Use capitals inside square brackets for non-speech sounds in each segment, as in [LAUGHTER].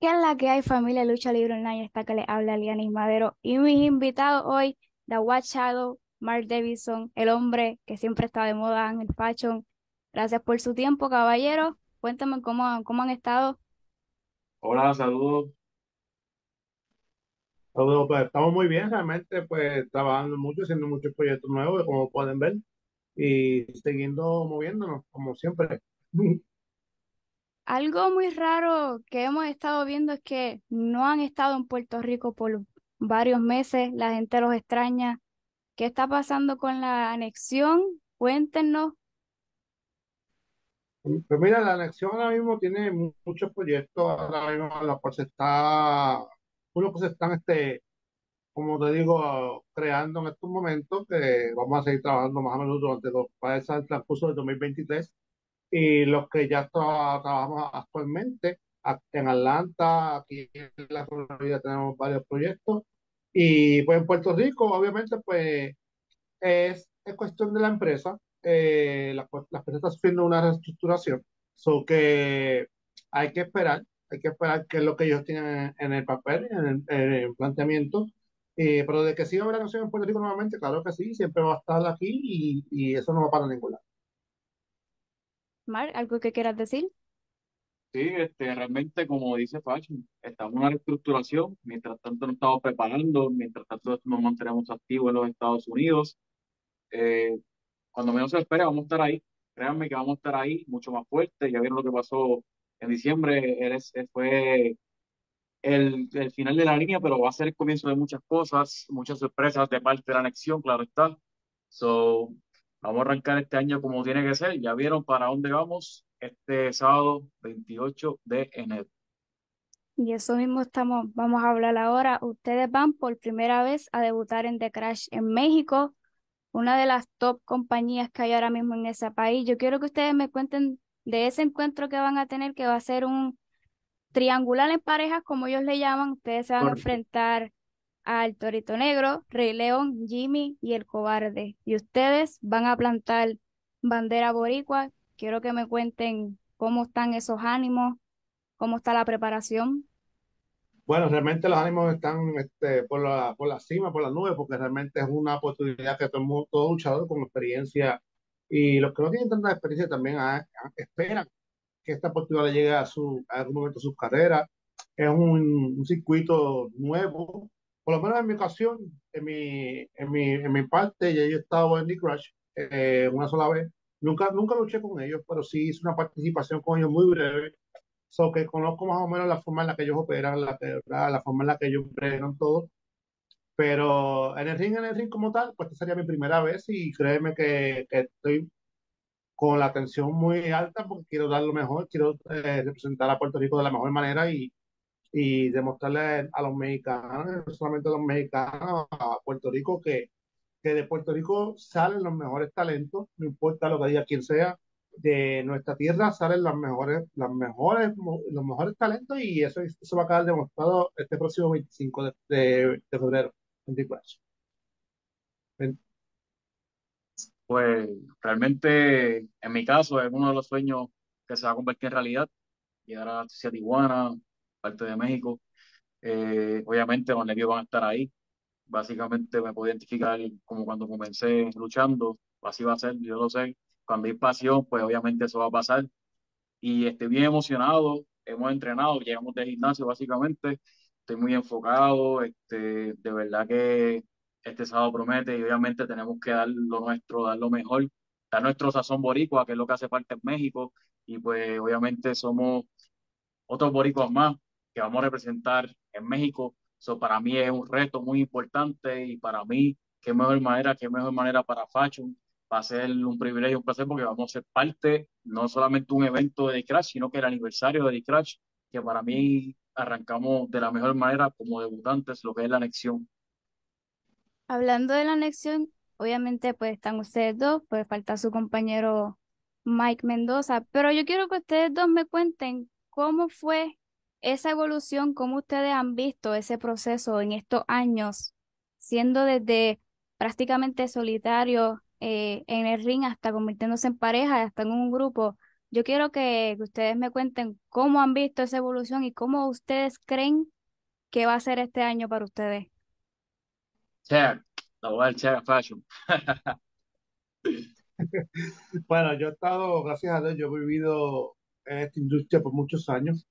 ¿Qué es la que hay, familia Lucha Libre Online? Está que le habla Lianis Madero. Y mis invitados hoy, The White Shadow, Mark Davidson, el hombre que siempre está de moda en el fashion. Gracias por su tiempo, caballero. Cuéntame cómo, cómo han estado. Hola, saludos. Todo, pues, estamos muy bien, realmente, pues trabajando mucho, haciendo muchos proyectos nuevos, como pueden ver, y siguiendo moviéndonos, como siempre. [LAUGHS] Algo muy raro que hemos estado viendo es que no han estado en Puerto Rico por varios meses. La gente los extraña. ¿Qué está pasando con la anexión? Cuéntenos. Pues mira, la anexión ahora mismo tiene mu- muchos proyectos, ahora mismo la pues está, uno que se están, este, como te digo, creando en estos momentos, que vamos a seguir trabajando más o menos durante los, para el transcurso del 2023 y los que ya tra- trabajamos actualmente. En Atlanta, aquí en la Florida tenemos varios proyectos. Y pues en Puerto Rico, obviamente, pues es, es cuestión de la empresa. Eh, la, pues, la empresa sufriendo una reestructuración. So que hay que esperar, hay que esperar qué es lo que ellos tienen en el papel, en el, en el planteamiento. Eh, pero de que sí haber acción en Puerto Rico nuevamente, claro que sí, siempre va a estar aquí y, y eso no va para ningún lado. Mark, ¿algo que quieras decir? Sí, este, realmente, como dice Fashion, estamos en una reestructuración. Mientras tanto, nos estamos preparando. Mientras tanto, nos mantenemos activos en los Estados Unidos. Eh, cuando menos se espere, vamos a estar ahí. Créanme que vamos a estar ahí mucho más fuerte. Ya vieron lo que pasó en diciembre. Eres- fue el, el final de la línea, pero va a ser el comienzo de muchas cosas, muchas sorpresas de parte de la anexión, claro está. So, vamos a arrancar este año como tiene que ser. Ya vieron para dónde vamos este sábado 28 de enero. Y eso mismo estamos, vamos a hablar ahora. Ustedes van por primera vez a debutar en The Crash en México, una de las top compañías que hay ahora mismo en ese país. Yo quiero que ustedes me cuenten de ese encuentro que van a tener, que va a ser un triangular en parejas, como ellos le llaman. Ustedes se van a enfrentar al Torito Negro, Rey León, Jimmy y el Cobarde. Y ustedes van a plantar bandera boricua. Quiero que me cuenten cómo están esos ánimos, cómo está la preparación. Bueno, realmente los ánimos están este, por la, por la cima, por la nube, porque realmente es una oportunidad que todo, todo luchador con experiencia y los que no tienen tanta experiencia también ah, ah, esperan que esta oportunidad le llegue a, su, a algún momento de sus carreras. Es un, un circuito nuevo, por lo menos en mi ocasión, en mi, en mi, en mi parte, ya yo he estado en The Crash eh, una sola vez. Nunca, nunca luché con ellos, pero sí hice una participación con ellos muy breve So que conozco más o menos la forma en la que ellos operan, la, la forma en la que ellos operan todo. Pero en el ring, en el ring como tal, pues esta sería mi primera vez y créeme que, que estoy con la tensión muy alta porque quiero dar lo mejor, quiero eh, representar a Puerto Rico de la mejor manera y, y demostrarle a los mexicanos, no solamente a los mexicanos, a Puerto Rico, que, que de Puerto Rico salen los mejores talentos, no importa lo que diga quien sea, de nuestra tierra salen las mejores, las mejores, los mejores talentos y eso, eso va a quedar demostrado este próximo 25 de, de, de febrero, 24. Pues realmente, en mi caso, es uno de los sueños que se va a convertir en realidad, llegar a, Tijuana, parte de México. Eh, obviamente los nervios van a estar ahí. Básicamente me puedo identificar como cuando comencé luchando, así va a ser, yo lo sé. Cuando hay pasión, pues obviamente eso va a pasar. Y estoy bien emocionado, hemos entrenado, llegamos del gimnasio básicamente, estoy muy enfocado, este, de verdad que este sábado promete y obviamente tenemos que dar lo nuestro, dar lo mejor, dar nuestro sazón boricua, que es lo que hace falta en México, y pues obviamente somos otros boricuas más que vamos a representar en México. Eso para mí es un reto muy importante y para mí, qué mejor manera, qué mejor manera para Fashion. Va a ser un privilegio, un placer porque vamos a ser parte, no solamente un evento de Crash, sino que el aniversario de Crash, que para mí arrancamos de la mejor manera como debutantes, lo que es la anexión. Hablando de la anexión, obviamente pues están ustedes dos, pues falta su compañero Mike Mendoza, pero yo quiero que ustedes dos me cuenten cómo fue esa evolución, cómo ustedes han visto ese proceso en estos años, siendo desde prácticamente solitario eh, en el ring hasta convirtiéndose en pareja, hasta en un grupo. Yo quiero que, que ustedes me cuenten cómo han visto esa evolución y cómo ustedes creen que va a ser este año para ustedes. Check, la voy a fashion. [LAUGHS] Bueno, yo he estado, gracias a Dios, yo he vivido en esta industria por muchos años.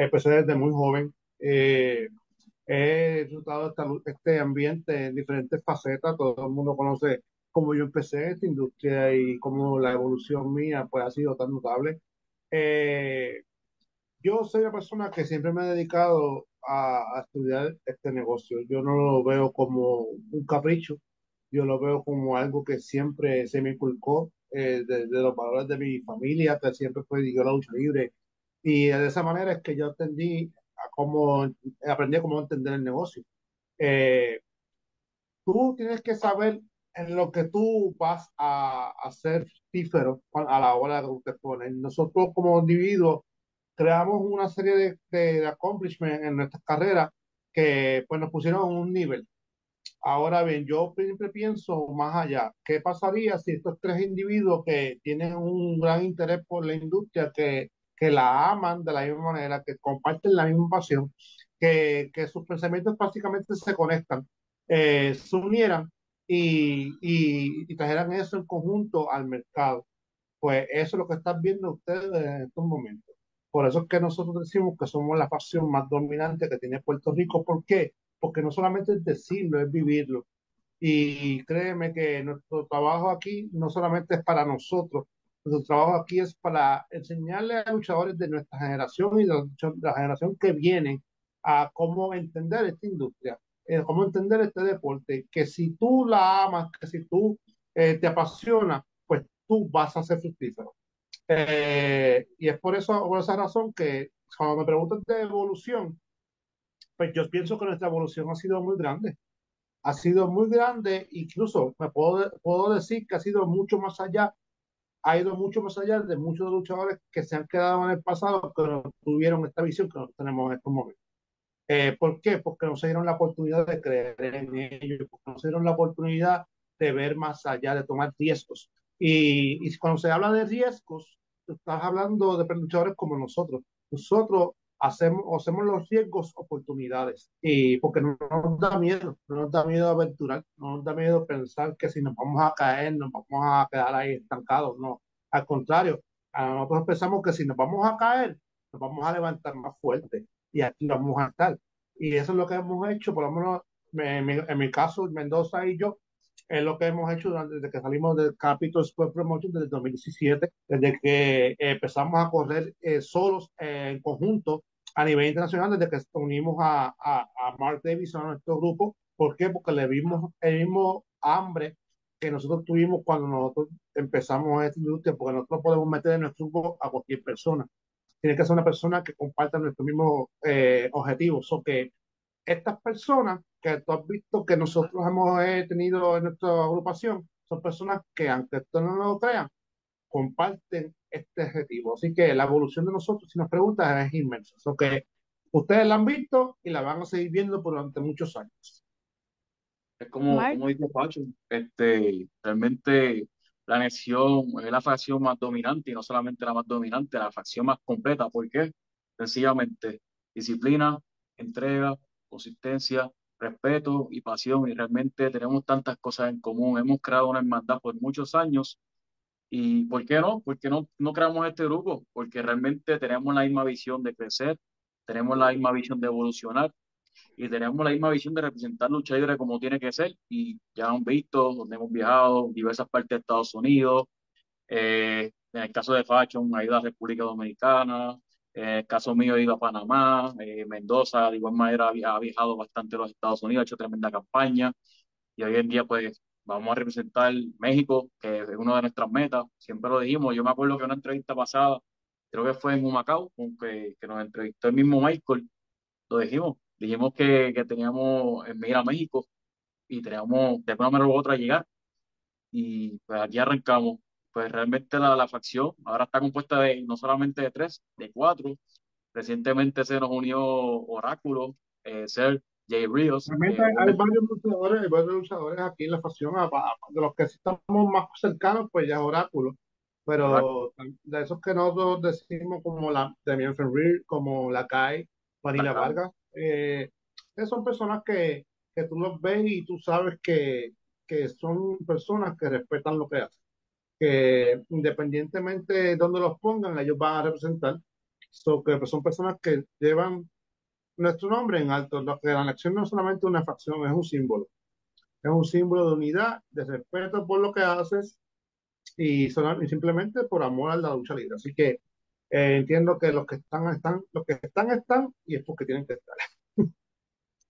Empecé desde muy joven. Eh, he disfrutado esta este ambiente en diferentes facetas. Todo el mundo conoce cómo yo empecé esta industria y cómo la evolución mía pues, ha sido tan notable. Eh, yo soy una persona que siempre me he dedicado a, estudiar este negocio. Yo no lo veo como un capricho, yo lo veo como algo que siempre se me inculcó eh, de, de los valores de mi familia, que siempre fue yo la lucha libre. Y de esa manera es que yo entendí a cómo, aprendí cómo entender el negocio. Eh, tú tienes que saber en lo que tú vas a, a ser fructífero a la hora que te pones. Nosotros como individuos creamos una serie de, de, de accomplishments en nuestras carreras que pues nos pusieron a un nivel. Ahora bien, yo siempre pienso más allá. ¿Qué pasaría si estos tres individuos que tienen un gran interés por la industria, que, que la aman de la misma manera, que comparten la misma pasión, que, que sus pensamientos prácticamente se conectan, eh, se unieran y, y, y trajeran eso en conjunto al mercado? Pues eso es lo que están viendo ustedes en estos momentos. Por eso es que nosotros decimos que somos la facción más dominante que tiene Puerto Rico. ¿Por qué? Porque no solamente es decirlo, es vivirlo. Y créeme que nuestro trabajo aquí no solamente es para nosotros, nuestro trabajo aquí es para enseñarle a luchadores de nuestra generación y de la, generación que viene a cómo entender esta industria, eh, cómo entender este deporte, que si tú la amas, que si tú eh, te apasiona, pues tú vas a ser fructífero. Eh, y es por eso, por esa razón que cuando me preguntan de evolución, pues yo pienso que nuestra evolución ha sido muy grande. Ha sido muy grande, incluso me puedo, puedo decir que ha sido mucho más allá, ha ido mucho más allá de muchos luchadores que se han quedado en el pasado, que no tuvieron esta visión que nosotros tenemos en estos momentos. Eh, ¿Por qué? Porque no se dieron la oportunidad de creer en ellos, porque no se dieron la oportunidad de ver más allá, de tomar riesgos. Y, y cuando se habla de riesgos, estás hablando de luchadores como nosotros. Nosotros hacemos, hacemos los riesgos oportunidades y porque no nos da miedo, no nos da miedo aventurar, no nos da miedo pensar que si nos vamos a caer, nos vamos a quedar ahí estancados. No, al contrario, nosotros pensamos que si nos vamos a caer, nos vamos a levantar más fuerte y aquí vamos a estar. Y eso es lo que hemos hecho, por lo menos en mi, en mi caso, Mendoza y yo, es lo que hemos hecho desde que salimos del Capitol Sport Promotion desde el 2017, desde que empezamos a correr eh, solos eh, en conjunto a nivel internacional, desde que unimos a, a, a Mark Davis a nuestro grupo. ¿Por qué? Porque le vimos el mismo hambre que nosotros tuvimos cuando nosotros empezamos esta industria, porque nosotros podemos meter en nuestro grupo a cualquier persona tiene que ser una persona que comparta nuestros mismos eh, objetivos. O que estas personas que tú has visto que nosotros hemos eh, tenido en nuestra agrupación son personas que, aunque esto no lo crean, comparten este objetivo. Así que la evolución de nosotros, si nos preguntas, es inmensa. O que ustedes la han visto y la van a seguir viendo durante muchos años. Es como, como dice Pacho, este, realmente la nación es la facción más dominante y no solamente la más dominante, la facción más completa. ¿Por qué? Sencillamente, disciplina, entrega, consistencia, respeto y pasión. Y realmente tenemos tantas cosas en común. Hemos creado una hermandad por muchos años. ¿Y por qué no? ¿Por qué no, no creamos este grupo? Porque realmente tenemos la misma visión de crecer, tenemos la misma visión de evolucionar y tenemos la misma visión de representar lucha libre como tiene que ser. Y ya han visto, donde hemos viajado, diversas partes de Estados Unidos. Eh, en el caso de Fashion, ha ido a República Dominicana. En el caso mío, he ido a Panamá. Eh, Mendoza, de igual manera, ha viajado bastante a los Estados Unidos, ha hecho tremenda campaña. Y hoy en día, pues, vamos a representar México, que es una de nuestras metas. Siempre lo dijimos. Yo me acuerdo que una entrevista pasada, creo que fue en Humacao, que, que nos entrevistó el mismo Michael, lo dijimos dijimos que, que teníamos en ir a México y teníamos de alguna manera u otra llegar y pues aquí arrancamos. Pues realmente la, la facción ahora está compuesta de no solamente de tres, de cuatro. Recientemente se nos unió Oráculo, eh, Ser, Jay Ríos. Realmente eh, hay, varios luchadores, hay varios luchadores aquí en la facción, de los que sí estamos más cercanos, pues ya es Oráculo. Pero de esos que nosotros decimos como la Demian Fenrir, como la Kai, la Vanilla. Vargas, eh, son personas que, que tú los ves y tú sabes que, que son personas que respetan lo que hacen, que independientemente de dónde los pongan, ellos van a representar, so, que son personas que llevan nuestro nombre en alto, la elección no es solamente una facción, es un símbolo, es un símbolo de unidad, de respeto por lo que haces y simplemente por amor a la lucha libre. Así que eh, entiendo que los que están, están, los que están, están y es porque tienen que estar. [LAUGHS]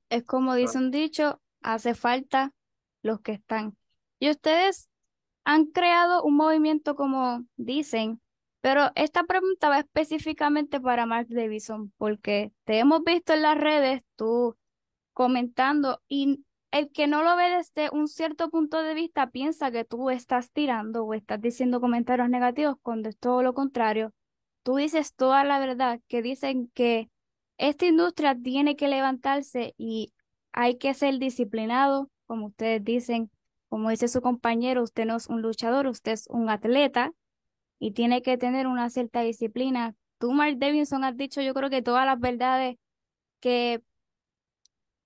Es como dice un dicho, hace falta los que están. Y ustedes han creado un movimiento como dicen, pero esta pregunta va específicamente para Mark Davidson, porque te hemos visto en las redes, tú comentando y el que no lo ve desde un cierto punto de vista piensa que tú estás tirando o estás diciendo comentarios negativos cuando es todo lo contrario. Tú dices toda la verdad, que dicen que esta industria tiene que levantarse y hay que ser disciplinado, como ustedes dicen, como dice su compañero, usted no es un luchador, usted es un atleta y tiene que tener una cierta disciplina. Tú, Mark Davidson, has dicho yo creo que todas las verdades que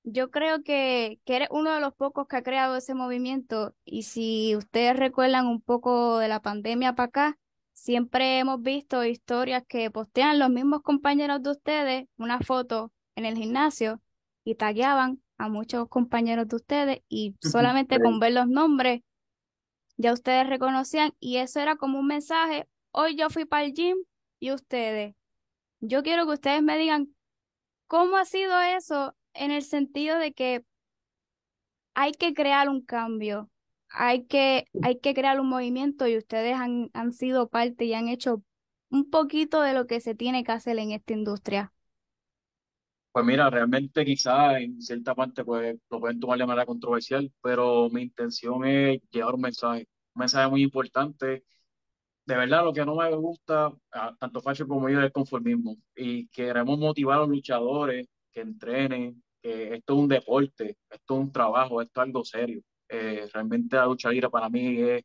yo creo que, que eres uno de los pocos que ha creado ese movimiento y si ustedes recuerdan un poco de la pandemia para acá, siempre hemos visto historias que postean los mismos compañeros de ustedes una foto en el gimnasio y tagueaban a muchos compañeros de ustedes y solamente con ver los nombres ya ustedes reconocían y eso era como un mensaje, hoy yo fui para el gym y ustedes. Yo quiero que ustedes me digan cómo ha sido eso en el sentido de que hay que crear un cambio, hay que, hay que crear un movimiento y ustedes han, han sido parte y han hecho un poquito de lo que se tiene que hacer en esta industria. Pues mira, realmente quizás en cierta parte pues, lo pueden tomar de manera controversial, pero mi intención es llevar un mensaje, un mensaje muy importante. De verdad, lo que no me gusta, tanto Facho como yo, es el conformismo. Y queremos motivar a los luchadores que entrenen, que esto es un deporte, esto es un trabajo, esto es algo serio. Eh, realmente la lucha libre para mí es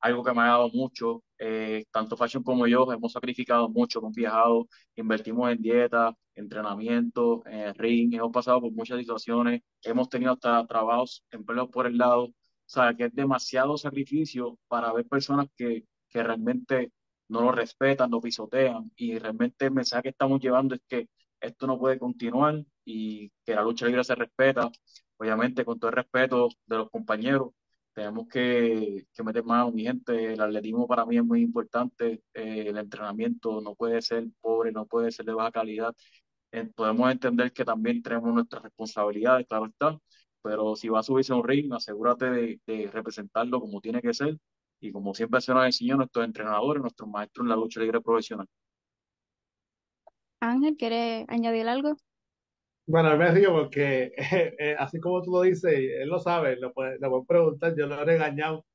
algo que me ha dado mucho. Eh, tanto Fashion como yo hemos sacrificado mucho, hemos viajado, invertimos en dieta, entrenamiento, en ring, hemos pasado por muchas situaciones, hemos tenido hasta trabajos, empleos por el lado. O sea, que es demasiado sacrificio para ver personas que, que realmente no lo respetan, lo pisotean. Y realmente el mensaje que estamos llevando es que esto no puede continuar y que la lucha libre se respeta, obviamente con todo el respeto de los compañeros tenemos que, que meter mano, mi gente. El atletismo para mí es muy importante. eh, el entrenamiento no puede ser pobre, no puede ser de baja calidad. Eh, podemos entender que también tenemos nuestras responsabilidades, claro está, pero si vas a subirse a un ring, asegúrate de, representarlo como tiene que ser. Y como siempre se nos enseñó nuestros entrenadores, nuestros maestros en la lucha libre profesional. Ángel, ¿quiere añadir algo? Bueno, me río porque eh, [LAUGHS] eh, así como tú lo dices, él lo sabe, lo puede, lo puede preguntar, yo lo he regañado,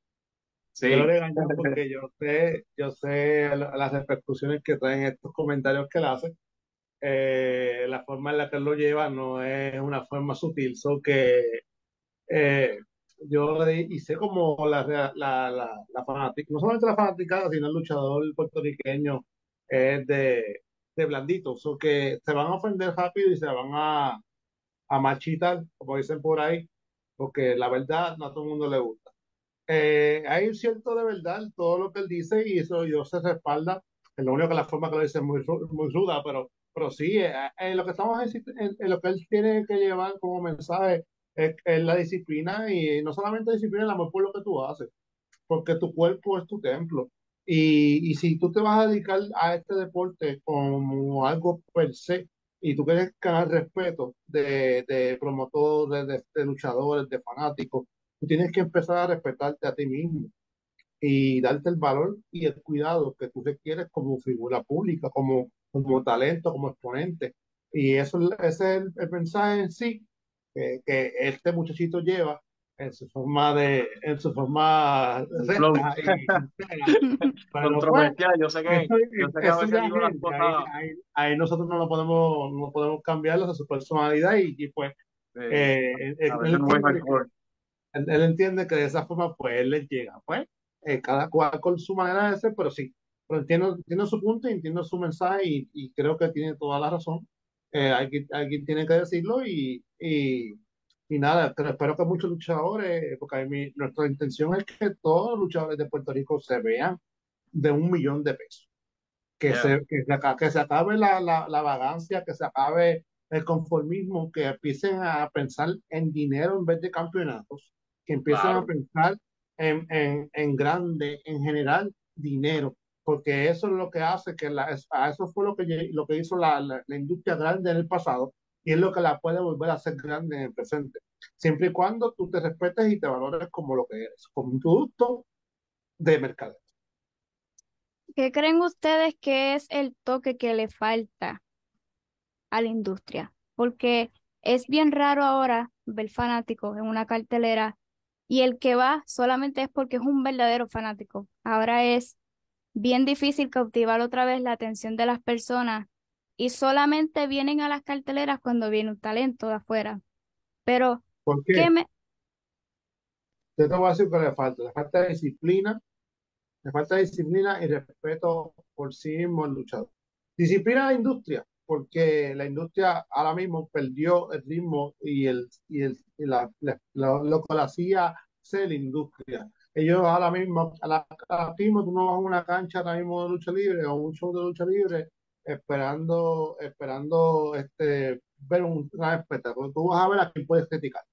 yo lo he Sí, regañado porque yo sé, yo sé la- las repercusiones que traen estos comentarios que él hace. Eh, la forma en la que él lo lleva no es una forma sutil, so que eh, yo hice como la, la, la, la fanática, no solamente la fanaticada, sino el luchador puertorriqueño es de, de blandito, so que se van a ofender rápido y se van a, a machitar, como dicen por ahí, porque la verdad no a todo el mundo le gusta. Eh, hay un cierto de verdad todo lo que él dice y eso yo se respalda. Es lo único que la forma que lo dice es muy, muy ruda, pero, pero sí, eh, en lo que estamos en- en lo que él tiene que llevar como mensaje es, es la disciplina y no solamente disciplina, el amor por lo que tú haces, porque tu cuerpo es tu templo. Y, y si tú te vas a dedicar a este deporte como algo per se, y tú quieres ganar respeto de, de promotores, de, luchadores, de fanáticos, tú tienes que empezar a respetarte a ti mismo y darte el valor y el cuidado que tú requieres como figura pública, como, como talento, como exponente. Y eso, ese es el, el mensaje en sí que, que este muchachito lleva en su forma de, en su forma recta y. [LAUGHS] Pero pues, yo sé que, eso, yo sé que a veces digo las él, ahí, cosas ahí, ahí nosotros no lo podemos, no podemos cambiarlo a su personalidad y, y pues eh, eh, él, entiende que, él, él entiende que de esa forma pues él le llega, pues eh, cada cual con su manera de ser, pero sí, pero entiendo, entiendo su punto y entiendo su mensaje y, y creo que tiene toda la razón. Eh, alguien, alguien tiene que decirlo y, y, y nada, pero espero que muchos luchadores, porque a mí, nuestra intención es que todos los luchadores de Puerto Rico se vean de un millón de pesos. Que Yeah, se, que se, que se acabe la, la, la vagancia, que se acabe el conformismo, que empiecen a pensar en dinero en vez de campeonatos, que empiecen a pensar en, en, en grande, en general, dinero, porque eso es lo que hace que la, a eso fue lo que, lo que hizo la, la industria grande en el pasado y es lo que la puede volver a hacer grande en el presente, siempre y cuando tú te respetes y te valores como lo que eres, como un producto de mercado. ¿Qué creen ustedes que es el toque que le falta a la industria? Porque es bien raro ahora ver fanáticos en una cartelera y el que va solamente es porque es un verdadero fanático. Ahora es bien difícil cautivar otra vez la atención de las personas y solamente vienen a las carteleras cuando viene un talento de afuera. Pero, ¿Por ¿qué qué? me... Yo te voy a decir que le falta, le falta disciplina Le falta disciplina y respeto por sí mismo el luchador. Disciplina a la industria, porque la industria ahora mismo perdió el ritmo y, el, y, el, y la, la- lo, lo que la hacía ser la industria. Ellos ahora mismo, a la, ahora mismo tú no vas a una cancha ahora mismo de lucha libre o un show de lucha libre esperando, esperando este, ver un gran espectáculo. Tú vas a ver a quién puedes criticar.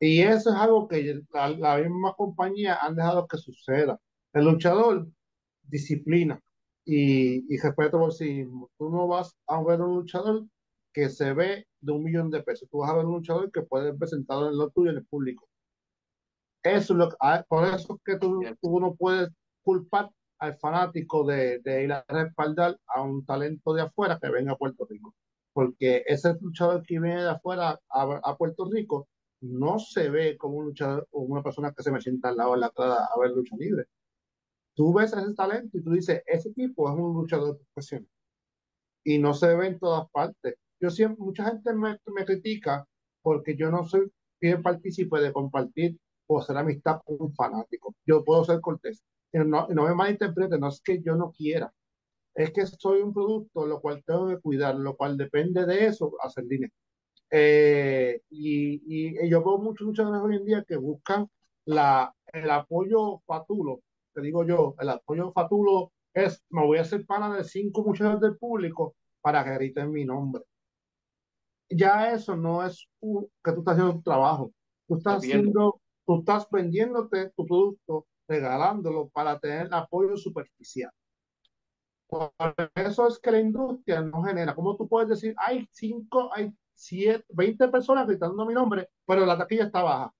Y eso es algo que la, la misma compañía han dejado que suceda. El luchador, disciplina y, y respeto por sí mismo. Tú no vas a ver un luchador que se ve de un millón de pesos. Tú vas a ver un luchador que puede ser presentado en lo tuyo en el público. Eso es lo ah, por eso es que tú, tú no puedes culpar al fanático de, de ir a respaldar a un talento de afuera que venga a Puerto Rico. Porque ese luchador que viene de afuera a, a Puerto Rico no se ve como un luchador o una persona que se me sienta al lado de la grada a ver lucha libre. Tú ves ese talento y tú dices, ese tipo es un luchador profesional y no se ve en todas partes. Yo siempre, mucha gente me, me critica porque yo no soy bien partícipe de compartir o hacer amistad con un fanático. Yo puedo ser cortés. No, no me malinterprete, no es que yo no quiera, es que soy un producto lo cual tengo que cuidar, lo cual depende de eso, hacer dinero. Eh, y, y, y yo veo muchos luchadores hoy en día que buscan la, el apoyo fatulo, te digo yo, el apoyo fatulo es, me voy a hacer pana de cinco muchachos del público para que griten mi nombre. Ya eso no es un- que tú estás haciendo tu trabajo, tú estás haciendo, tú estás vendiéndote tu producto, regalándolo para tener apoyo superficial. Por eso es que la industria no genera. ¿Cómo tú puedes decir, hay cinco, hay siete, 20 personas gritando mi nombre, pero la taquilla está baja?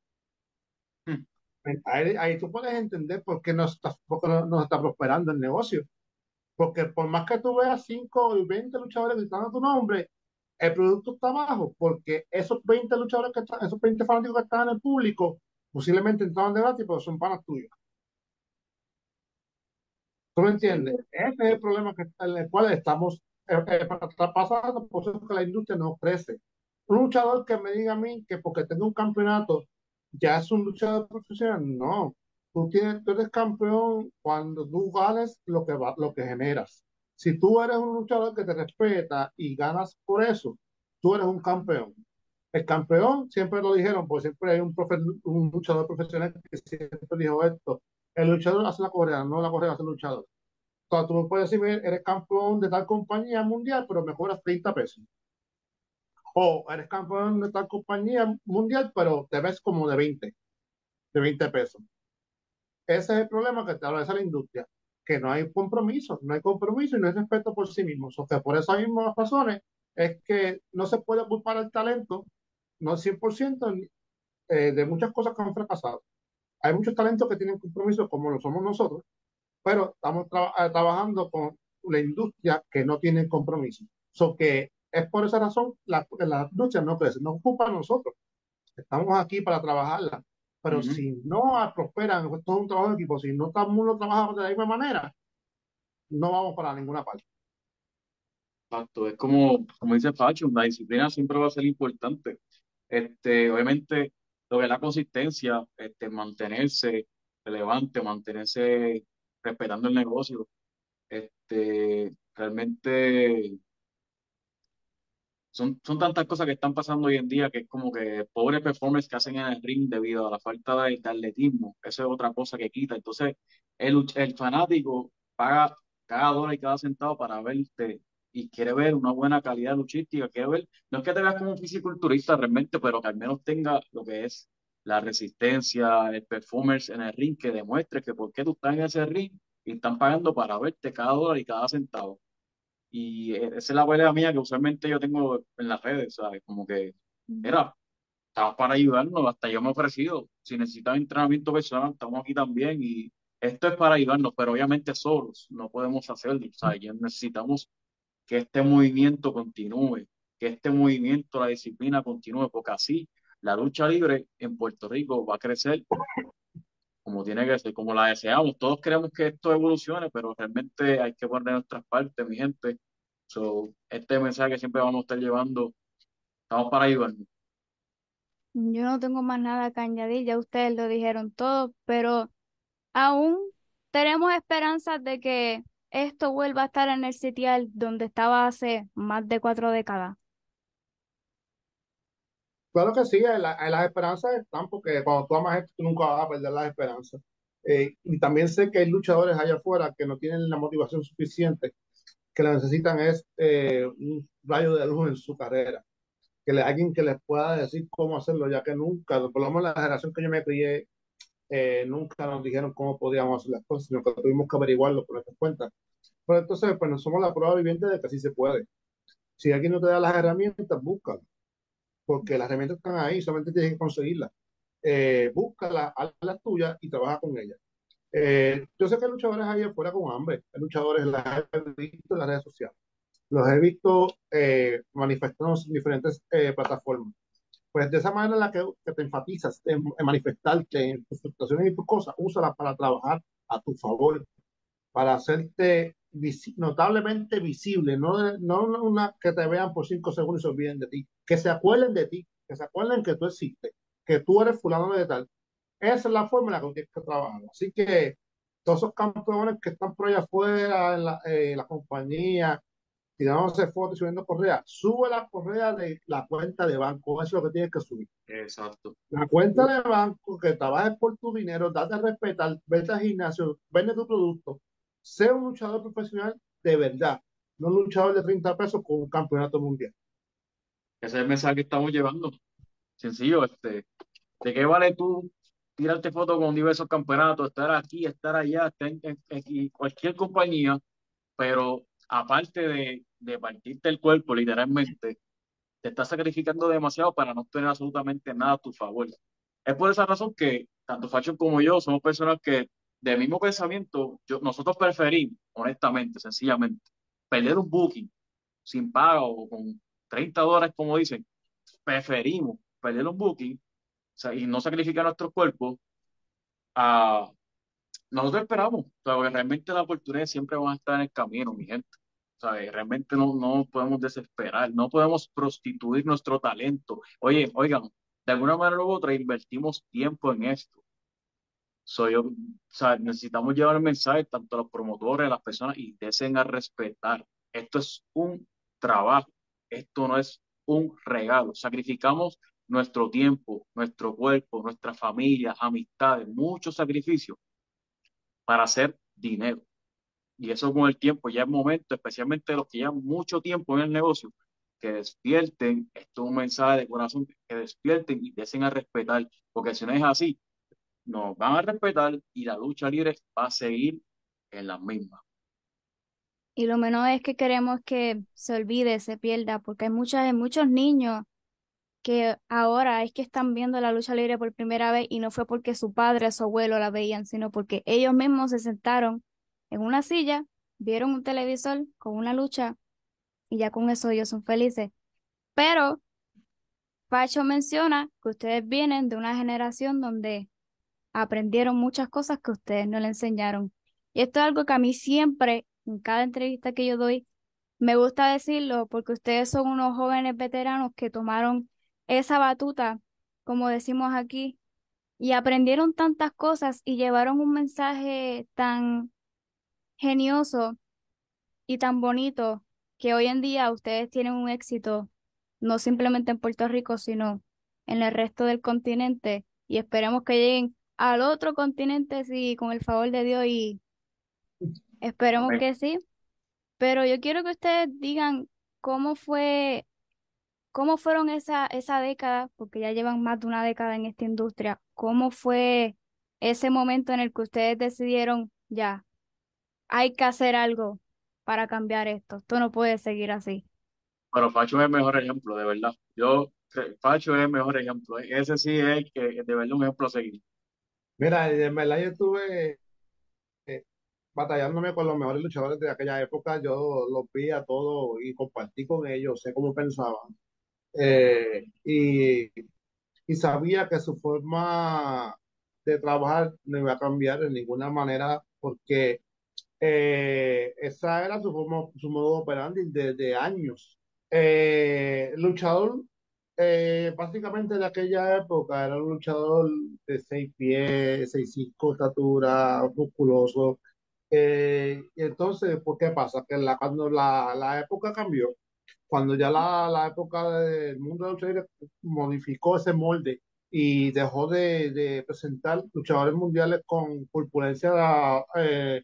Hmm, Ahí, ahí tú puedes entender por qué no está, no, no está prosperando el negocio. Porque por más que tú veas 5 y 20 luchadores gritando tu nombre, el producto está bajo, porque esos 20 luchadores que están, esos 20 fanáticos que están en el público, posiblemente entraban de gratis, pero son panas tuyos. ¿Tú me entiendes? Ese es el problema que, en el cual estamos eh, eh, pasando, por eso es que la industria no crece. Un luchador que me diga a mí que porque tengo un campeonato ya es un luchador profesional, no. Tú, tienes, tú eres campeón cuando tú ganes lo que, va, lo que generas. Si tú eres un luchador que te respeta y ganas por eso, tú eres un campeón. El campeón, siempre lo dijeron, porque siempre hay un, profe, un luchador profesional que siempre dijo esto. El luchador hace la correa, no la correa hace el luchador. O sea, tú me puedes decir, eres campeón de tal compañía mundial, pero me cobras 30 pesos. O eres campeón de tal compañía mundial, pero te ves como de 20, de 20 pesos. Ese es el problema que te de la industria, que no hay compromiso, no hay compromiso y no hay respeto por sí mismos. O sea, por esas mismas razones es que no se puede culpar el talento, no 100%, eh, de muchas cosas que han fracasado. Hay muchos talentos que tienen compromiso, como lo somos nosotros, pero estamos tra eh, trabajando con la industria que no tiene compromiso. So que es por esa razón la, la industria no crece, nos ocupa a nosotros. Estamos aquí para trabajarla. Pero ujú, si no prosperan, esto es un trabajo de equipo, si no todo el mundo trabaja de la misma manera, no vamos para ninguna parte. Exacto, es como, como dice Facho, la disciplina siempre va a ser importante. Este, obviamente, lo que es la consistencia, este, mantenerse, relevante, mantenerse respetando el negocio. Este, realmente son, son tantas cosas que están pasando hoy en día que es como que pobres performance que hacen en el ring debido a la falta de, de atletismo. Eso es otra cosa que quita. Entonces, el, el fanático paga cada dólar y cada centavo para verte y quiere ver una buena calidad luchística, quiere ver, no es que te veas como un fisiculturista realmente, pero que al menos tenga lo que es la resistencia, el performance en el ring, que demuestre que por qué tú estás en ese ring y están pagando para verte cada dólar y cada centavo. Y esa es la pelea mía que usualmente yo tengo en las redes, ¿sabes? Como que, era, estamos para ayudarnos, hasta yo me he ofrecido. Si necesitan entrenamiento personal, estamos aquí también y esto es para ayudarnos, pero obviamente solos no podemos hacerlo, ¿sabes? Necesitamos que este movimiento continúe, que este movimiento, la disciplina continúe, porque así la lucha libre en Puerto Rico va a crecer como tiene que ser, como la deseamos. Todos queremos que esto evolucione, pero realmente hay que poner nuestras partes, mi gente. So, este mensaje que siempre vamos a estar llevando, estamos para ayudarnos. Yo no tengo más nada que añadir, ya ustedes lo dijeron todo, pero aún tenemos esperanzas de que esto vuelva a estar en el sitial donde estaba hace más de cuatro décadas. Claro que sí, la- las esperanzas están porque cuando tú amas esto, tú nunca vas a perder las esperanzas. Eh, y también sé que hay luchadores allá afuera que no tienen la motivación suficiente, que la necesitan es eh, un rayo de luz en su carrera, que le, alguien que les pueda decir cómo hacerlo, ya que nunca, por lo menos la generación que yo me crié, eh, nunca nos dijeron cómo podíamos hacer las cosas, sino que tuvimos que averiguarlo por nuestras cuentas. Pero entonces, pues no somos la prueba viviente de que sí se puede. Si alguien no te da las herramientas, búscalo porque las herramientas están ahí, solamente tienes que conseguirlas. Eh, búscalas, hazlas tuyas y trabaja con ellas. Eh, yo sé que hay luchadores ahí afuera con hambre, hay luchadores, las he visto en las redes sociales, los he visto eh, en diferentes eh, plataformas. Pues de esa manera la que, que te enfatizas en, en, manifestarte en tus frustraciones y tus cosas, úsalas para trabajar a tu favor, para hacerte visi notablemente visible, no, no una que te vean por cinco segundos y se olviden de ti, que se acuerden de ti, que se acuerden que tú existes, que tú eres fulano de tal. Esa es la forma en la que tienes que trabajar. Así que todos esos campeones que están por allá afuera, en la, eh, la compañía, tirándose fotos y subiendo correa, sube la correa de la cuenta de banco, eso es lo que tienes que subir. Exacto. La cuenta de banco, que trabajes por tu dinero, date a respetar, vete al gimnasio, vende tu producto, sé un luchador profesional de verdad, no un luchador de 30 pesos con un campeonato mundial. Ese es el mensaje que estamos llevando. Sencillo, este, ¿de qué vale tú tirarte fotos con diversos campeonatos, estar aquí, estar allá, estar en, en, en cualquier compañía, pero aparte de, de partirte el cuerpo literalmente, te estás sacrificando demasiado para no tener absolutamente nada a tu favor. Es por esa razón que tanto Fashion como yo somos personas que de mismo pensamiento, yo, nosotros preferimos, honestamente, sencillamente, perder un booking sin pago o con 30 dólares, como dicen, preferimos perder un booking y no sacrificar nuestro cuerpo a... Nosotros esperamos, porque realmente las oportunidades siempre van a estar en el camino, mi gente. Sea, realmente no, no podemos desesperar, no podemos prostituir nuestro talento. Oye, oigan, de alguna manera u otra invertimos tiempo en esto. So, yo, sea, necesitamos llevar el mensaje tanto a los promotores, a las personas y deseen a respetar. Esto es un trabajo, esto no es un regalo. Sacrificamos nuestro tiempo, nuestro cuerpo, nuestra familia, amistades, muchos sacrificios para hacer dinero. Y eso con el tiempo ya es momento, especialmente los que llevan mucho tiempo en el negocio, que despierten, esto es un mensaje de corazón, que despierten y deseen a respetar, porque si no es así, nos van a respetar y la lucha libre va a seguir en las mismas. Y lo menos es que queremos que se olvide, se pierda, porque hay muchas, muchos niños que ahora es que están viendo la lucha libre por primera vez y no fue porque su padre o su abuelo la veían, sino porque ellos mismos se sentaron en una silla, vieron un televisor con una lucha y ya con eso ellos son felices. Pero Pacho menciona que ustedes vienen de una generación donde aprendieron muchas cosas que ustedes no le enseñaron. Y esto es algo que a mí siempre, en cada entrevista que yo doy, me gusta decirlo porque ustedes son unos jóvenes veteranos que tomaron esa batuta, como decimos aquí, y aprendieron tantas cosas y llevaron un mensaje tan genioso y tan bonito que hoy en día ustedes tienen un éxito no simplemente en Puerto Rico, sino en el resto del continente y esperemos que lleguen al otro continente, sí, con el favor de Dios y esperemos que sí. Pero yo quiero que ustedes digan cómo fue, cómo fueron esa, esa década, porque ya llevan más de una década en esta industria, cómo fue ese momento en el que ustedes decidieron, ya, hay que hacer algo para cambiar esto, esto no puede seguir así. Pero Facho es el mejor ejemplo, de verdad. Yo, Facho es el mejor ejemplo. Ese sí es que de verdad un ejemplo a seguir. Mira, en verdad yo estuve eh, batallándome con los mejores luchadores de aquella época. Yo los vi a todos y compartí con ellos, sé cómo pensaban. Eh, y, sabía que su forma de trabajar no iba a cambiar de ninguna manera porque eh, esa era su forma, su modo operandi desde años. Eh, luchador, eh, básicamente de aquella época, era un luchador de seis pies, seis cinco estatura, musculoso. Eh, y entonces, ¿por qué pasa? Que cuando la, la época cambió, cuando ya la, la época del mundo de lucha libre modificó ese molde y dejó de, de presentar luchadores mundiales con corpulencia eh,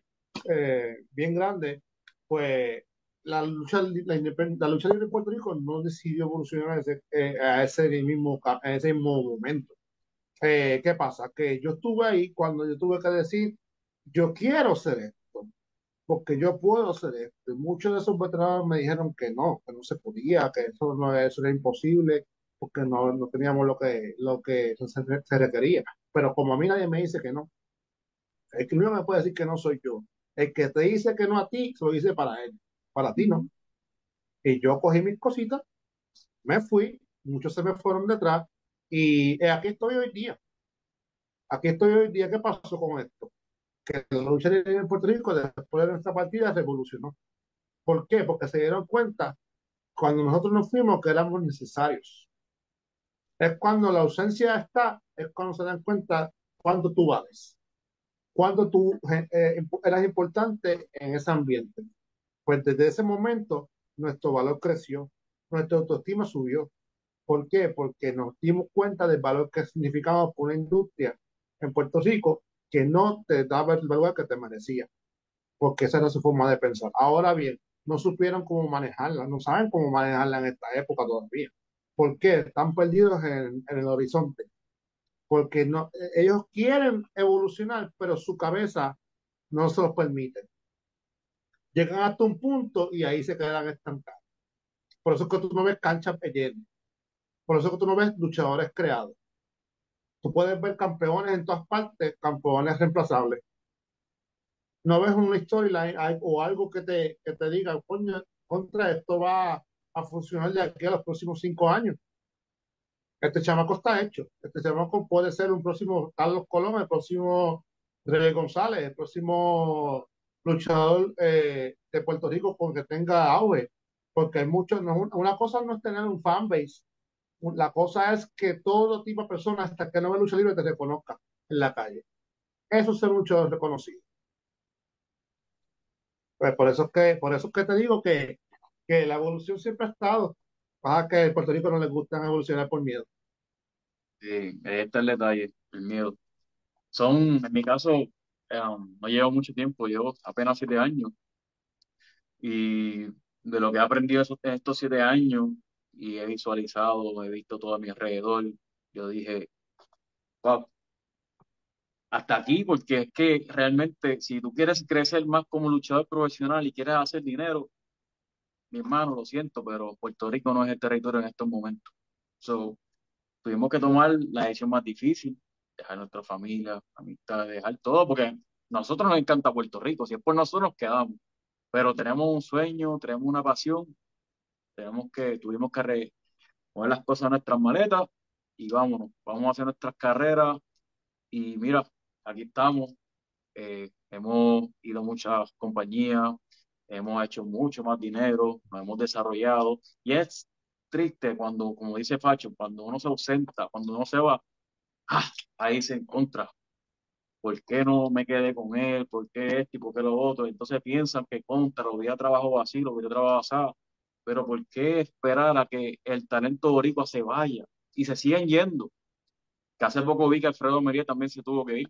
eh, bien grande, pues la lucha, la, la lucha libre en Puerto Rico no decidió evolucionar a ese, eh, a ese mismo, a ese mismo momento. Eh, ¿qué pasa? Que yo estuve ahí cuando yo tuve que decir, yo quiero ser esto, porque yo puedo hacer esto. Muchos de esos veteranos me dijeron que no, que no se podía, que eso, no, eso era imposible, porque no, no teníamos lo que, lo que se, se requería. Pero como a mí nadie me dice que no, el que único me puede decir que no soy yo. El que te dice que no a ti, se lo dice para él, para ti no. Y yo cogí mis cositas, me fui, muchos se me fueron detrás, y aquí estoy hoy día. Aquí estoy hoy día. ¿Qué pasó con esto? Que la lucha libre en Puerto Rico, después de nuestra partida, revolucionó. ¿Por qué? Porque se dieron cuenta cuando nosotros nos fuimos que éramos necesarios. Es cuando la ausencia está, es cuando se dan cuenta cuánto tú vales, cuánto tú eh, eh, eras importante en ese ambiente. Pues desde ese momento nuestro valor creció, nuestra autoestima subió. ¿Por qué? Porque nos dimos cuenta del valor que significaba por una industria en Puerto Rico que no te daba el valor que te merecía, porque esa era su forma de pensar. Ahora bien, no supieron cómo manejarla, no saben cómo manejarla en esta época todavía. ¿Por qué? Están perdidos en, el horizonte. Porque ellos quieren evolucionar, pero su cabeza no se los permite. Llegan hasta un punto y ahí se quedan estancados. Por eso es que tú no ves canchas llenas. Por eso es que tú no ves luchadores creados. Tú puedes ver campeones en todas partes, campeones reemplazables. No ves una storyline o algo que te, que te diga, coño, contra esto va a funcionar de aquí a los próximos cinco años. Este chamaco está hecho. Este chamaco puede ser un próximo Carlos Colón, el próximo Rey González, el próximo luchador eh, de Puerto Rico con que tenga auge. Porque hay muchos, no, una cosa no es tener un fanbase, la cosa es que todo tipo de personas, hasta que no ve lucha libre, te reconozca en la calle. Eso es ser mucho reconocido. Pues por eso es que, por eso es que te digo que, que la evolución siempre ha estado. Pasa que en Puerto Rico no les gusta evolucionar por miedo. Sí, ahí está el detalle, el miedo. Son, en mi caso, eh, no llevo mucho tiempo, llevo apenas siete años. Y de lo que he aprendido esos- estos siete años y he visualizado, he visto todo a mi alrededor, yo dije, wow, hasta aquí, porque es que realmente si tú quieres crecer más como luchador profesional y quieres hacer dinero, mi hermano, lo siento, pero Puerto Rico no es el territorio en estos momentos. So, tuvimos que tomar la decisión más difícil, dejar nuestra familia, amistad, dejar todo, porque nosotros nos encanta Puerto Rico, si es por nosotros nos quedamos, pero tenemos un sueño, tenemos una pasión, tenemos que, tuvimos que re- poner las cosas en nuestras maletas y vámonos, vamos a hacer nuestras carreras. Y mira, aquí estamos, eh, hemos ido a muchas compañías, hemos hecho mucho más dinero, nos hemos desarrollado. Y es triste cuando, como dice Facho, cuando uno se ausenta, cuando uno se va, ah, ahí se encuentra. ¿Por qué no me quedé con él? ¿Por qué esto y por qué lo otro? Entonces piensan que contra, lo a trabajo así, lo a trabajo así. Pero ¿por qué esperar a que el talento boricua se vaya y se sigan yendo? Que hace poco vi que Alfredo Mería también se tuvo que ir.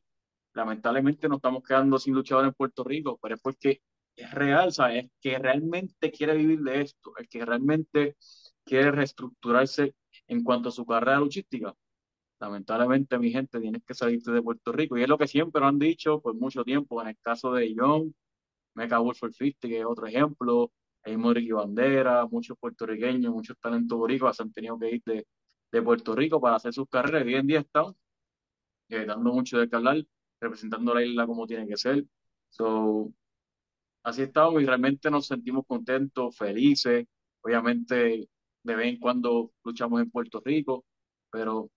Lamentablemente nos estamos quedando sin luchadores en Puerto Rico, pero es porque es real, ¿sabes? Es que realmente quiere vivir de esto, el que realmente quiere reestructurarse en cuanto a su carrera luchística. Lamentablemente, mi gente, tienes que salirte de Puerto Rico. Y es lo que siempre han dicho por mucho tiempo. En el caso de John, Mecha Wolford 50, que es otro ejemplo, hay Ricky Bandera, muchos puertorriqueños, muchos talentos boricuas han tenido que ir de, de Puerto Rico para hacer sus carreras. Y hoy en día están eh, dando mucho de hablar, representando la isla como tiene que ser. So, así estamos y realmente nos sentimos contentos, felices. Obviamente, de vez en cuando luchamos en Puerto Rico, pero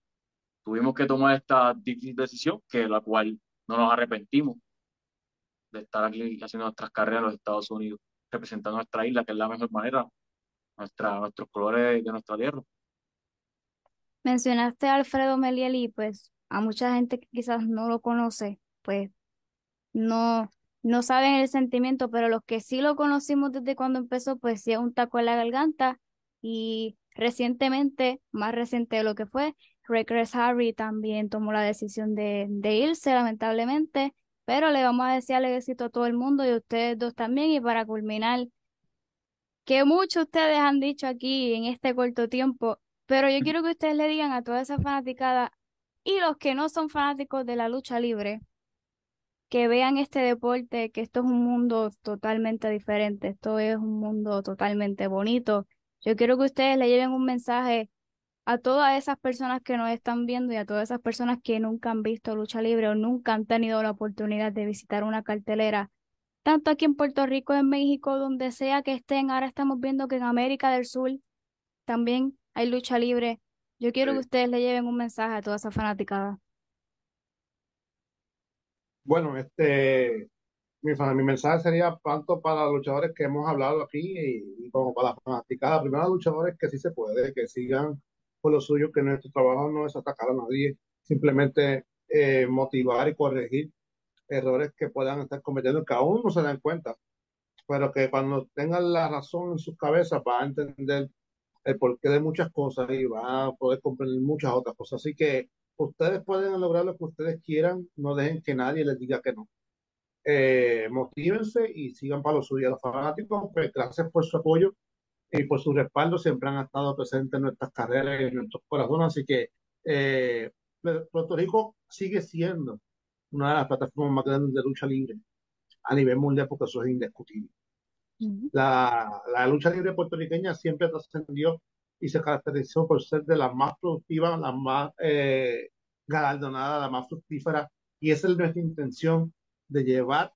tuvimos que tomar esta difícil decisión, que la cual no nos arrepentimos de estar aquí haciendo nuestras carreras en los Estados Unidos, representando nuestra isla, que es la mejor manera, nuestra, nuestros colores de nuestra tierra. Mencionaste a Alfredo Melieli, pues a mucha gente que quizás no lo conoce, pues no, no saben el sentimiento, pero los que sí lo conocimos desde cuando empezó, pues sí es un taco en la garganta y recientemente, más reciente de lo que fue, Reckless Harry también tomó la decisión de, de irse, lamentablemente, pero le vamos a desear éxito a todo el mundo y a ustedes dos también. Y para culminar, que muchos ustedes han dicho aquí en este corto tiempo, pero yo quiero que ustedes le digan a toda esa fanaticada y los que no son fanáticos de la lucha libre, que vean este deporte, que esto es un mundo totalmente diferente, esto es un mundo totalmente bonito. Yo quiero que ustedes le lleven un mensaje a todas esas personas que nos están viendo y a todas esas personas que nunca han visto lucha libre o nunca han tenido la oportunidad de visitar una cartelera, tanto aquí en Puerto Rico, en México, donde sea que estén. Ahora estamos viendo que en América del Sur también hay lucha libre. Yo quiero que ustedes le lleven un mensaje a toda esa fanaticada. Bueno, este, mi, mi mensaje sería tanto para los luchadores que hemos hablado aquí y, como para la fanaticada. Primero, luchadores que sí se puede, que sigan por lo suyo, que nuestro trabajo no es atacar a nadie, simplemente eh, motivar y corregir errores que puedan estar cometiendo, que aún no se dan cuenta, pero que cuando tengan la razón en sus cabezas va a entender el porqué de muchas cosas y va a poder comprender muchas otras cosas. Así que ustedes pueden lograr lo que ustedes quieran, no dejen que nadie les diga que no. Eh, motívense y sigan para lo suyo. Los fanáticos, pues gracias por su apoyo y por su respaldo siempre han estado presentes en nuestras carreras y en nuestros corazones. Así que eh, Puerto Rico sigue siendo una de las plataformas más grandes de lucha libre a nivel mundial porque eso es indiscutible. la, la, lucha libre puertorriqueña siempre trascendió y se caracterizó por ser de las más productivas, las más eh, galardonadas, las más fructíferas y esa es nuestra intención de llevar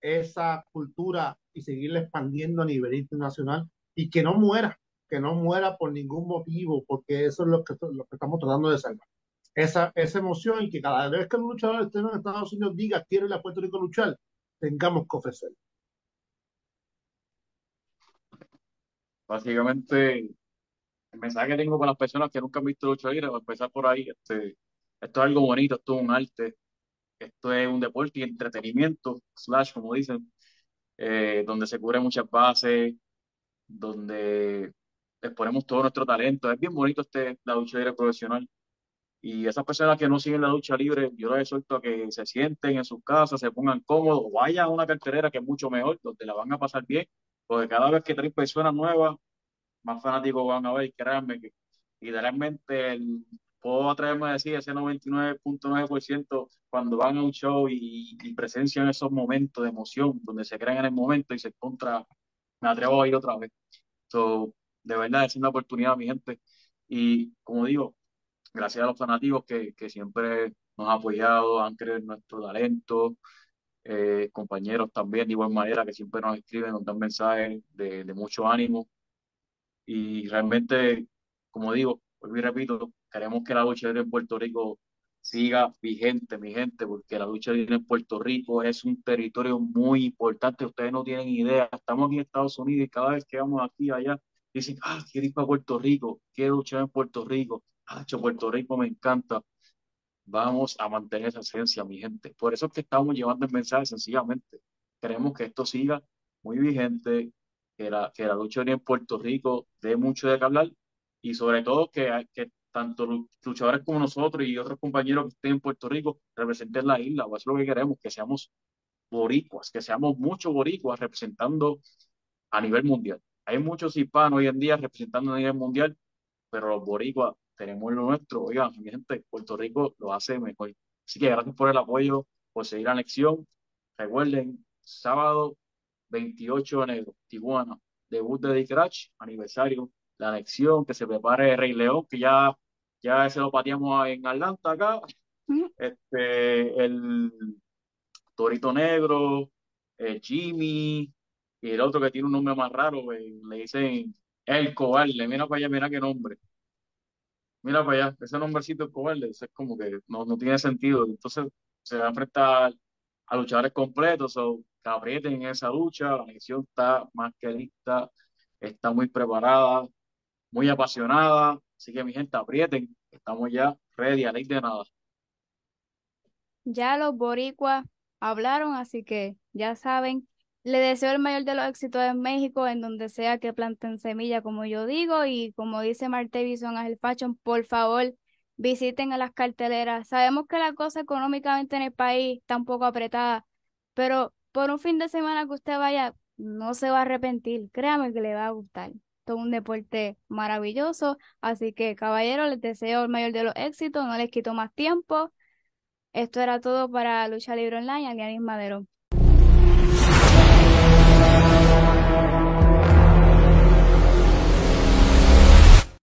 esa cultura y seguirla expandiendo a nivel internacional y que no muera, que no muera por ningún motivo, porque eso es lo que, lo que estamos tratando de salvar. Esa, esa emoción que cada vez que un luchador esté en Estados Unidos diga quiero ir a Puerto Rico luchar, tengamos que ofrecer. Básicamente, el mensaje que tengo para las personas que nunca han visto lucha libre, a empezar por ahí, este, esto es algo bonito, esto es un arte, esto es un deporte y entretenimiento, slash, como dicen, eh, donde se cubren muchas bases, donde exponemos todo nuestro talento. Es bien bonito este, la lucha libre profesional. Y esas personas que no siguen la lucha libre, yo les exhorto a que se sienten en sus casas, se pongan cómodos, vayan a una carterera que es mucho mejor, donde la van a pasar bien, porque cada vez que traen personas nuevas, más fanáticos van a ver, créanme que literalmente el, puedo atreverme a decir ese 99.9% cuando van a un show y, y presencian esos momentos de emoción, donde se crean en el momento y se encuentra, me atrevo a ir otra vez. So, de verdad, es una oportunidad, mi gente. Y como digo, gracias a los fanáticos que, que siempre nos han apoyado, han creído en nuestro talento, eh, compañeros también de igual manera que siempre nos escriben, nos dan mensajes de, de mucho ánimo. Y realmente, como digo, vuelvo y repito, queremos que la lucha en Puerto Rico siga vigente, mi gente, porque la lucha libre en Puerto Rico es un territorio muy importante, ustedes no tienen idea, estamos aquí en Estados Unidos y cada vez que vamos aquí allá, dicen, ah, quiero ir para Puerto Rico, quiero luchar en Puerto Rico, ah, Puerto Rico me encanta. Vamos a mantener esa esencia, mi gente. Por eso es que estamos llevando el mensaje sencillamente. Queremos que esto siga muy vigente, que la, que la lucha en Puerto Rico dé mucho de qué hablar y sobre todo que, que tanto luchadores como nosotros y otros compañeros que estén en Puerto Rico representen la isla. O es lo que queremos, que seamos boricuas, que seamos muchos boricuas representando a nivel mundial. Hay muchos hispanos hoy en día representando a nivel mundial, pero los boricuas tenemos lo nuestro. Oigan, mi gente, Puerto Rico lo hace mejor. Así que gracias por el apoyo, por seguir la lección. Recuerden, sábado 28 de enero, Tijuana, debut de The aniversario, la anexión, que se prepare Rey León, que ya, ya se lo pateamos en Atlanta acá. Este, el Torito Negro, el Jimmy, y el otro que tiene un nombre más raro, le dicen El Cobarde. Mira para allá, mira qué nombre. Mira para allá, ese nombrecito El Cobarde, es como que no, no tiene sentido. Entonces se va a enfrentar a luchadores completos, o que aprieten en esa lucha. La elección está más que lista, está muy preparada, muy apasionada. Así que mi gente, aprieten, estamos ya ready, a ley de nada. Ya los boricuas hablaron, así que ya saben. Le deseo el mayor de los éxitos en México, en donde sea que planten semilla, como yo digo, y como dice Marte Bison el Fashion, por favor, visiten a las carteleras. Sabemos que la cosa económicamente en el país está un poco apretada, pero por un fin de semana que usted vaya, no se va a arrepentir. Créame que le va a gustar. Un deporte maravilloso. Así que, caballeros, les deseo el mayor de los éxitos. No les quito más tiempo. Esto era todo para Lucha Libre Online. Alianis Madero.